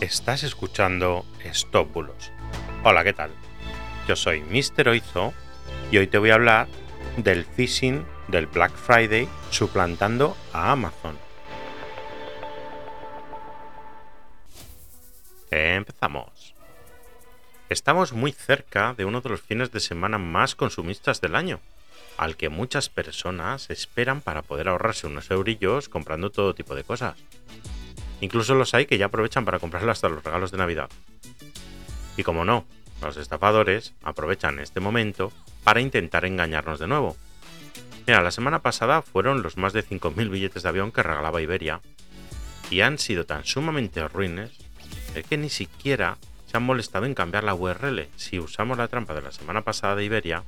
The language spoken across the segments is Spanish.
Estás escuchando Stop Bulos. Hola, ¿qué tal? Yo soy Mr. Oizo y hoy te voy a hablar del phishing del Black Friday suplantando a Amazon. Empezamos. Estamos muy cerca de uno de los fines de semana más consumistas del año, al que muchas personas esperan para poder ahorrarse unos eurillos comprando todo tipo de cosas. Incluso los hay que ya aprovechan para comprarle hasta los regalos de Navidad. Y como no, los estafadores aprovechan este momento para intentar engañarnos de nuevo. Mira, la semana pasada fueron los más de 5.000 billetes de avión que regalaba Iberia y han sido tan sumamente ruines que ni siquiera se han molestado en cambiar la URL. Si usamos la trampa de la semana pasada de Iberia,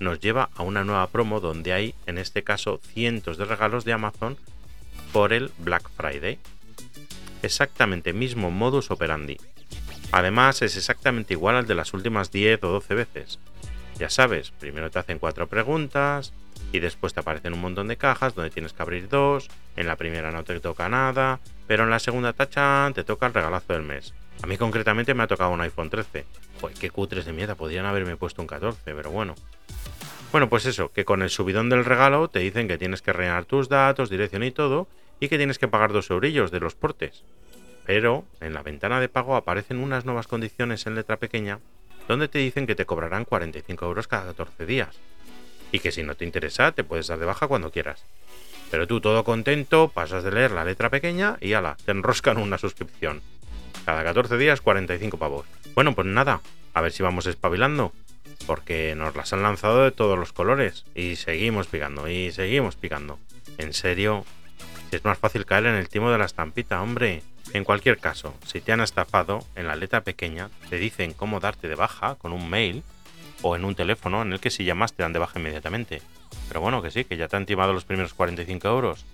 nos lleva a una nueva promo donde hay, en este caso, cientos de regalos de Amazon por el Black Friday exactamente mismo modus operandi. Además, es exactamente igual al de las últimas 10 o 12 veces. Ya sabes, primero te hacen cuatro preguntas y después te aparecen un montón de cajas donde tienes que abrir dos, en la primera no te toca nada, pero en la segunda tachan te toca el regalazo del mes. A mí concretamente me ha tocado un iPhone 13. Pues qué cutres de mierda, podrían haberme puesto un 14, pero bueno. Bueno, pues eso, que con el subidón del regalo te dicen que tienes que rellenar tus datos, dirección y todo, y que tienes que pagar dos eurillos de los portes. Pero en la ventana de pago aparecen unas nuevas condiciones en letra pequeña donde te dicen que te cobrarán 45 euros cada 14 días. Y que si no te interesa te puedes dar de baja cuando quieras. Pero tú todo contento, pasas de leer la letra pequeña y ala, te enroscan una suscripción. Cada 14 días 45 pavos. Bueno, pues nada, a ver si vamos espabilando. Porque nos las han lanzado de todos los colores. Y seguimos picando, y seguimos picando. En serio, es más fácil caer en el timo de la estampita, hombre. En cualquier caso, si te han estafado, en la letra pequeña te dicen cómo darte de baja con un mail o en un teléfono en el que si llamas te dan de baja inmediatamente. Pero bueno, que sí, que ya te han timado los primeros 45 euros.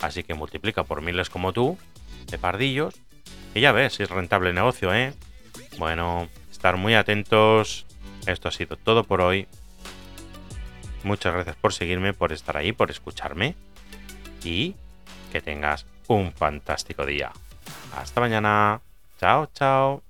Así que multiplica por miles como tú, de pardillos, y ya ves si es rentable el negocio, ¿eh? Bueno, estar muy atentos. Esto ha sido todo por hoy. Muchas gracias por seguirme, por estar ahí, por escucharme. Y que tengas un fantástico día. Hasta mañana. Chao, chao.